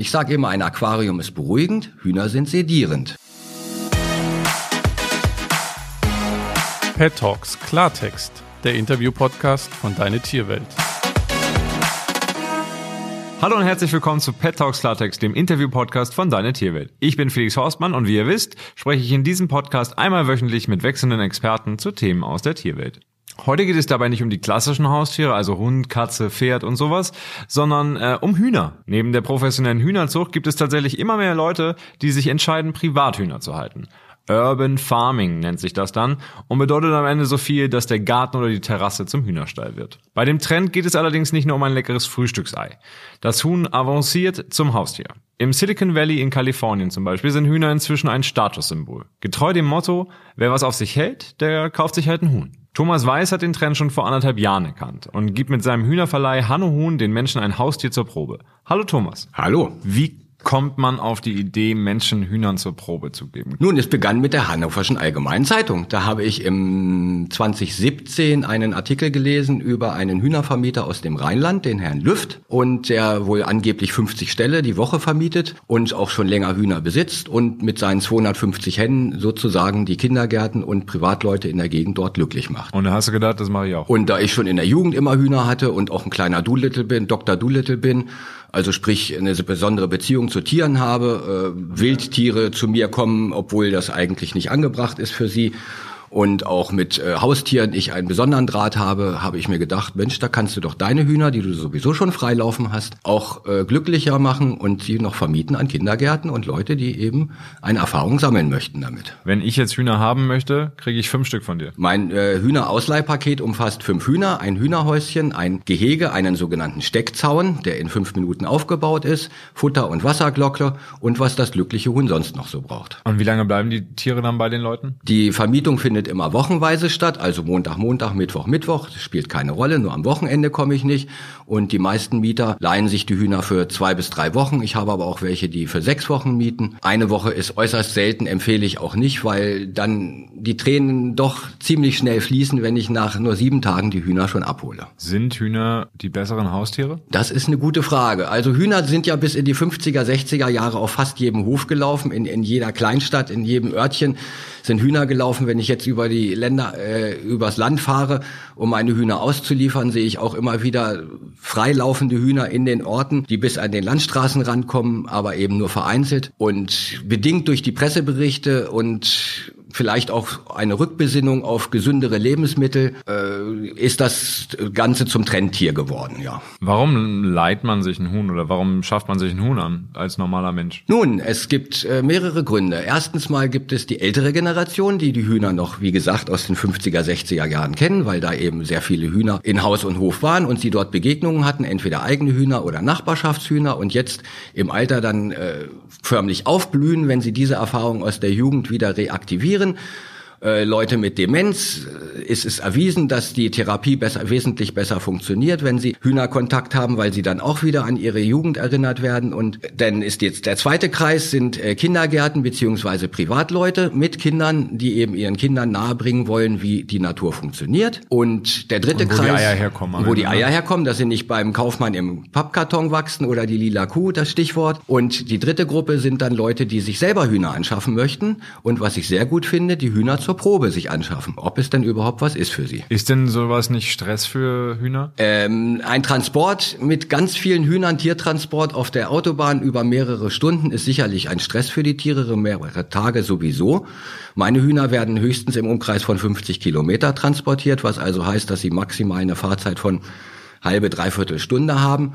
Ich sage immer, ein Aquarium ist beruhigend, Hühner sind sedierend. Pet Talks Klartext, der Interview-Podcast von Deine Tierwelt. Hallo und herzlich willkommen zu Pet Talks Klartext, dem Interview-Podcast von Deine Tierwelt. Ich bin Felix Horstmann und wie ihr wisst, spreche ich in diesem Podcast einmal wöchentlich mit wechselnden Experten zu Themen aus der Tierwelt. Heute geht es dabei nicht um die klassischen Haustiere, also Hund, Katze, Pferd und sowas, sondern äh, um Hühner. Neben der professionellen Hühnerzucht gibt es tatsächlich immer mehr Leute, die sich entscheiden, Privathühner zu halten. Urban Farming nennt sich das dann und bedeutet am Ende so viel, dass der Garten oder die Terrasse zum Hühnerstall wird. Bei dem Trend geht es allerdings nicht nur um ein leckeres Frühstücksei. Das Huhn avanciert zum Haustier. Im Silicon Valley in Kalifornien zum Beispiel sind Hühner inzwischen ein Statussymbol. Getreu dem Motto, wer was auf sich hält, der kauft sich halt ein Huhn. Thomas Weiß hat den Trend schon vor anderthalb Jahren erkannt und gibt mit seinem Hühnerverleih Hanno Huhn den Menschen ein Haustier zur Probe. Hallo Thomas. Hallo. Wie kommt man auf die Idee, Menschen Hühnern zur Probe zu geben? Nun, es begann mit der Hannoverschen Allgemeinen Zeitung. Da habe ich im 2017 einen Artikel gelesen über einen Hühnervermieter aus dem Rheinland, den Herrn Lüft, und der wohl angeblich 50 Ställe die Woche vermietet und auch schon länger Hühner besitzt und mit seinen 250 Hennen sozusagen die Kindergärten und Privatleute in der Gegend dort glücklich macht. Und da hast du gedacht, das mache ich auch. Und da ich schon in der Jugend immer Hühner hatte und auch ein kleiner Doolittle bin, Dr. Doolittle bin, also sprich eine besondere Beziehung zu Tieren habe, äh, Wildtiere zu mir kommen, obwohl das eigentlich nicht angebracht ist für sie und auch mit äh, Haustieren ich einen besonderen Draht habe, habe ich mir gedacht, Mensch, da kannst du doch deine Hühner, die du sowieso schon freilaufen hast, auch äh, glücklicher machen und sie noch vermieten an Kindergärten und Leute, die eben eine Erfahrung sammeln möchten damit. Wenn ich jetzt Hühner haben möchte, kriege ich fünf Stück von dir. Mein äh, Hühnerausleihpaket umfasst fünf Hühner, ein Hühnerhäuschen, ein Gehege, einen sogenannten Steckzaun, der in fünf Minuten aufgebaut ist, Futter und Wasserglocke und was das glückliche Huhn sonst noch so braucht. Und wie lange bleiben die Tiere dann bei den Leuten? Die Vermietung findet immer wochenweise statt, also Montag, Montag, Mittwoch, Mittwoch. Das spielt keine Rolle, nur am Wochenende komme ich nicht. Und die meisten Mieter leihen sich die Hühner für zwei bis drei Wochen. Ich habe aber auch welche, die für sechs Wochen mieten. Eine Woche ist äußerst selten, empfehle ich auch nicht, weil dann die Tränen doch ziemlich schnell fließen, wenn ich nach nur sieben Tagen die Hühner schon abhole. Sind Hühner die besseren Haustiere? Das ist eine gute Frage. Also Hühner sind ja bis in die 50er, 60er Jahre auf fast jedem Hof gelaufen, in, in jeder Kleinstadt, in jedem Örtchen sind Hühner gelaufen. Wenn ich jetzt über die Länder, äh, übers Land fahre, um meine Hühner auszuliefern, sehe ich auch immer wieder freilaufende Hühner in den Orten, die bis an den Landstraßen rankommen, aber eben nur vereinzelt. Und bedingt durch die Presseberichte und vielleicht auch eine Rückbesinnung auf gesündere Lebensmittel, äh, ist das Ganze zum Trendtier geworden, ja. Warum leiht man sich ein Huhn oder warum schafft man sich ein Huhn an als normaler Mensch? Nun, es gibt äh, mehrere Gründe. Erstens mal gibt es die ältere Generation, die die Hühner noch, wie gesagt, aus den 50er, 60er Jahren kennen, weil da eben sehr viele Hühner in Haus und Hof waren und sie dort Begegnungen hatten, entweder eigene Hühner oder Nachbarschaftshühner und jetzt im Alter dann äh, förmlich aufblühen, wenn sie diese Erfahrung aus der Jugend wieder reaktivieren reagieren äh, Leute mit Demenz äh, ist es erwiesen, dass die Therapie besser, wesentlich besser funktioniert, wenn sie Hühnerkontakt haben, weil sie dann auch wieder an ihre Jugend erinnert werden. Und dann ist jetzt der zweite Kreis sind äh, Kindergärten beziehungsweise Privatleute mit Kindern, die eben ihren Kindern nahebringen wollen, wie die Natur funktioniert. Und der dritte Und wo Kreis, die Eier herkommen. wo die ne? Eier herkommen, dass sie nicht beim Kaufmann im Pappkarton wachsen oder die lila Kuh, das Stichwort. Und die dritte Gruppe sind dann Leute, die sich selber Hühner anschaffen möchten. Und was ich sehr gut finde, die Hühner zur Probe sich anschaffen, ob es denn überhaupt was ist für sie. Ist denn sowas nicht Stress für Hühner? Ähm, ein Transport mit ganz vielen Hühnern, Tiertransport auf der Autobahn über mehrere Stunden ist sicherlich ein Stress für die Tiere, mehrere Tage sowieso. Meine Hühner werden höchstens im Umkreis von 50 Kilometer transportiert, was also heißt, dass sie maximal eine Fahrzeit von halbe, dreiviertel Stunde haben.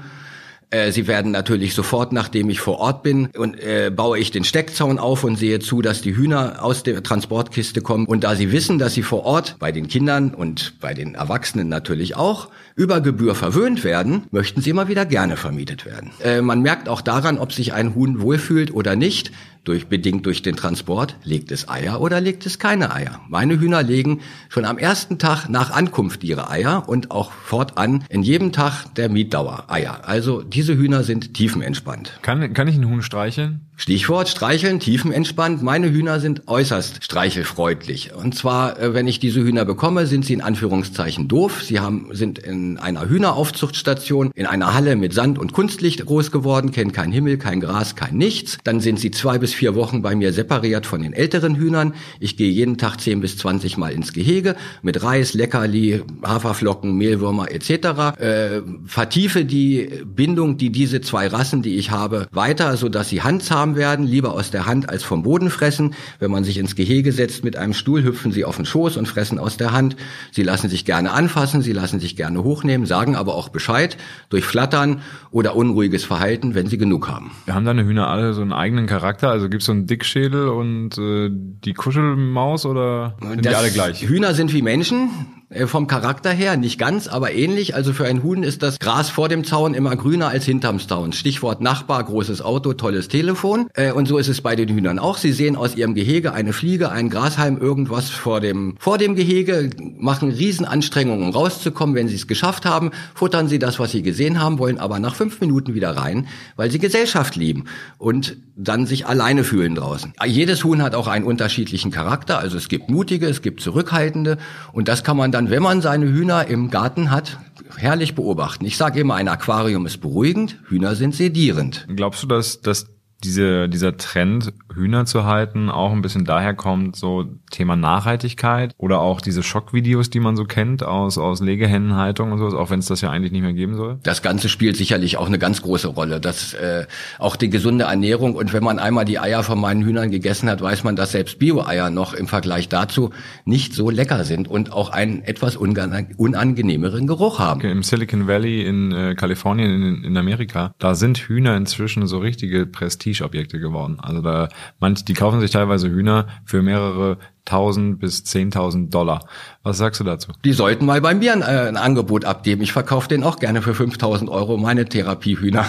Äh, Sie werden natürlich sofort, nachdem ich vor Ort bin, und äh, baue ich den Steckzaun auf und sehe zu, dass die Hühner aus der Transportkiste kommen. Und da Sie wissen, dass Sie vor Ort bei den Kindern und bei den Erwachsenen natürlich auch über Gebühr verwöhnt werden, möchten sie immer wieder gerne vermietet werden. Äh, man merkt auch daran, ob sich ein Huhn wohlfühlt oder nicht, durch, bedingt durch den Transport, legt es Eier oder legt es keine Eier. Meine Hühner legen schon am ersten Tag nach Ankunft ihre Eier und auch fortan in jedem Tag der Mietdauer Eier. Also diese Hühner sind tiefenentspannt. Kann, kann ich einen Huhn streicheln? Stichwort streicheln, tiefenentspannt. Meine Hühner sind äußerst streichelfreundlich. Und zwar, äh, wenn ich diese Hühner bekomme, sind sie in Anführungszeichen doof. Sie haben, sind in einer Hühneraufzuchtstation in einer Halle mit Sand und Kunstlicht groß geworden, kennen kein Himmel, kein Gras, kein nichts. Dann sind sie zwei bis vier Wochen bei mir separiert von den älteren Hühnern. Ich gehe jeden Tag zehn bis zwanzig Mal ins Gehege mit Reis, Leckerli, Haferflocken, Mehlwürmer etc. Äh, vertiefe die Bindung, die diese zwei Rassen, die ich habe, weiter, so dass sie handsam werden, lieber aus der Hand als vom Boden fressen. Wenn man sich ins Gehege setzt mit einem Stuhl, hüpfen sie auf den Schoß und fressen aus der Hand. Sie lassen sich gerne anfassen, sie lassen sich gerne hochnehmen, sagen aber auch Bescheid durch Flattern oder unruhiges Verhalten, wenn sie genug haben. Wir haben deine Hühner alle so einen eigenen Charakter? Also gibt's so einen Dickschädel und äh, die Kuschelmaus oder sind das die alle gleich? Hühner sind wie Menschen. Äh, vom Charakter her, nicht ganz, aber ähnlich. Also für ein Huhn ist das Gras vor dem Zaun immer grüner als hinterm Zaun. Stichwort Nachbar, großes Auto, tolles Telefon. Äh, und so ist es bei den Hühnern auch. Sie sehen aus ihrem Gehege eine Fliege, ein Grashalm, irgendwas vor dem, vor dem Gehege, machen Riesenanstrengungen, um rauszukommen. Wenn sie es geschafft haben, futtern sie das, was sie gesehen haben, wollen aber nach fünf Minuten wieder rein, weil sie Gesellschaft lieben und dann sich alleine fühlen draußen. Jedes Huhn hat auch einen unterschiedlichen Charakter. Also es gibt mutige, es gibt zurückhaltende und das kann man dann, wenn man seine Hühner im Garten hat, herrlich beobachten. Ich sage immer, ein Aquarium ist beruhigend, Hühner sind sedierend. Glaubst du, dass, dass diese, dieser Trend, Hühner zu halten, auch ein bisschen daher kommt, so Thema Nachhaltigkeit oder auch diese Schockvideos, die man so kennt aus, aus Legehennenhaltung und sowas, auch wenn es das ja eigentlich nicht mehr geben soll? Das Ganze spielt sicherlich auch eine ganz große Rolle. Das, äh, auch die gesunde Ernährung und wenn man einmal die Eier von meinen Hühnern gegessen hat, weiß man, dass selbst Bio-Eier noch im Vergleich dazu nicht so lecker sind und auch einen etwas unangenehmeren Geruch haben. Okay, Im Silicon Valley in äh, Kalifornien, in, in Amerika, da sind Hühner inzwischen so richtige Prestigeobjekte geworden. Also da manch, die kaufen sich teilweise Hühner für mehrere 1000 bis 10.000 Dollar. Was sagst du dazu? Die sollten mal bei mir ein, äh, ein Angebot abgeben. Ich verkaufe den auch gerne für 5.000 Euro, meine Therapiehühner.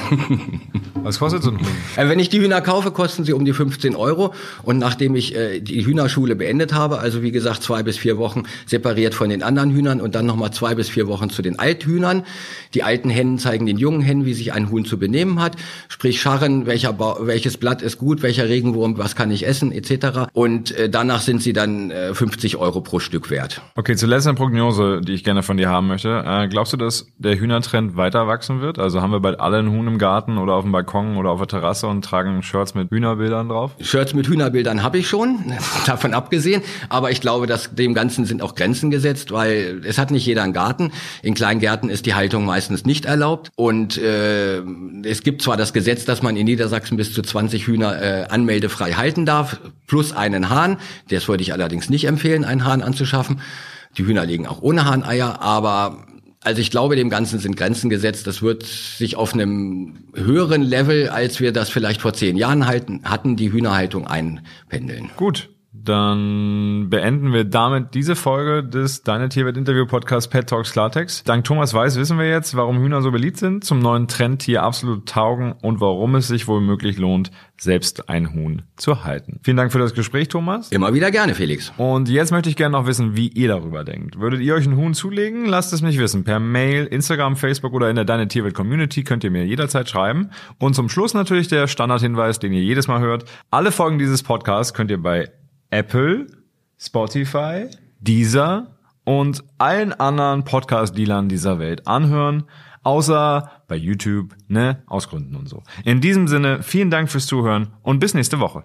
Was kostet so ein Huhn? Äh, wenn ich die Hühner kaufe, kosten sie um die 15 Euro. Und nachdem ich äh, die Hühnerschule beendet habe, also wie gesagt zwei bis vier Wochen separiert von den anderen Hühnern und dann nochmal zwei bis vier Wochen zu den Althühnern. Die alten Hennen zeigen den jungen Hennen, wie sich ein Huhn zu benehmen hat. Sprich scharren, welcher ba welches Blatt ist gut, welcher Regenwurm, was kann ich essen, etc. Und äh, danach sind sie dann dann äh, 50 Euro pro Stück wert. Okay, zuletzt eine Prognose, die ich gerne von dir haben möchte. Äh, glaubst du, dass der Hühnertrend weiter wachsen wird? Also haben wir bald alle einen Huhn im Garten oder auf dem Balkon oder auf der Terrasse und tragen Shirts mit Hühnerbildern drauf? Shirts mit Hühnerbildern habe ich schon, davon abgesehen. Aber ich glaube, dass dem Ganzen sind auch Grenzen gesetzt, weil es hat nicht jeder einen Garten. In Kleingärten ist die Haltung meistens nicht erlaubt. Und äh, es gibt zwar das Gesetz, dass man in Niedersachsen bis zu 20 Hühner äh, anmeldefrei halten darf, plus einen Hahn. Das würde ich allerdings nicht empfehlen, einen Hahn anzuschaffen. Die Hühner legen auch ohne Hahn Eier, aber also ich glaube, dem Ganzen sind Grenzen gesetzt. Das wird sich auf einem höheren Level, als wir das vielleicht vor zehn Jahren halten, hatten, die Hühnerhaltung einpendeln. Gut, dann beenden wir damit diese Folge des Deine Tierwelt Interview Podcast Pet Talks Klartext. Dank Thomas Weiß wissen wir jetzt, warum Hühner so beliebt sind, zum neuen Trend hier absolut taugen und warum es sich wohl möglich lohnt, selbst ein Huhn zu halten. Vielen Dank für das Gespräch, Thomas. Immer wieder gerne, Felix. Und jetzt möchte ich gerne noch wissen, wie ihr darüber denkt. Würdet ihr euch ein Huhn zulegen? Lasst es mich wissen. Per Mail, Instagram, Facebook oder in der Deine Tierwelt Community könnt ihr mir jederzeit schreiben. Und zum Schluss natürlich der Standardhinweis, den ihr jedes Mal hört. Alle Folgen dieses Podcasts könnt ihr bei Apple, Spotify, Deezer und allen anderen Podcast-Dealern dieser Welt anhören, außer bei YouTube, ne, aus Gründen und so. In diesem Sinne, vielen Dank fürs Zuhören und bis nächste Woche.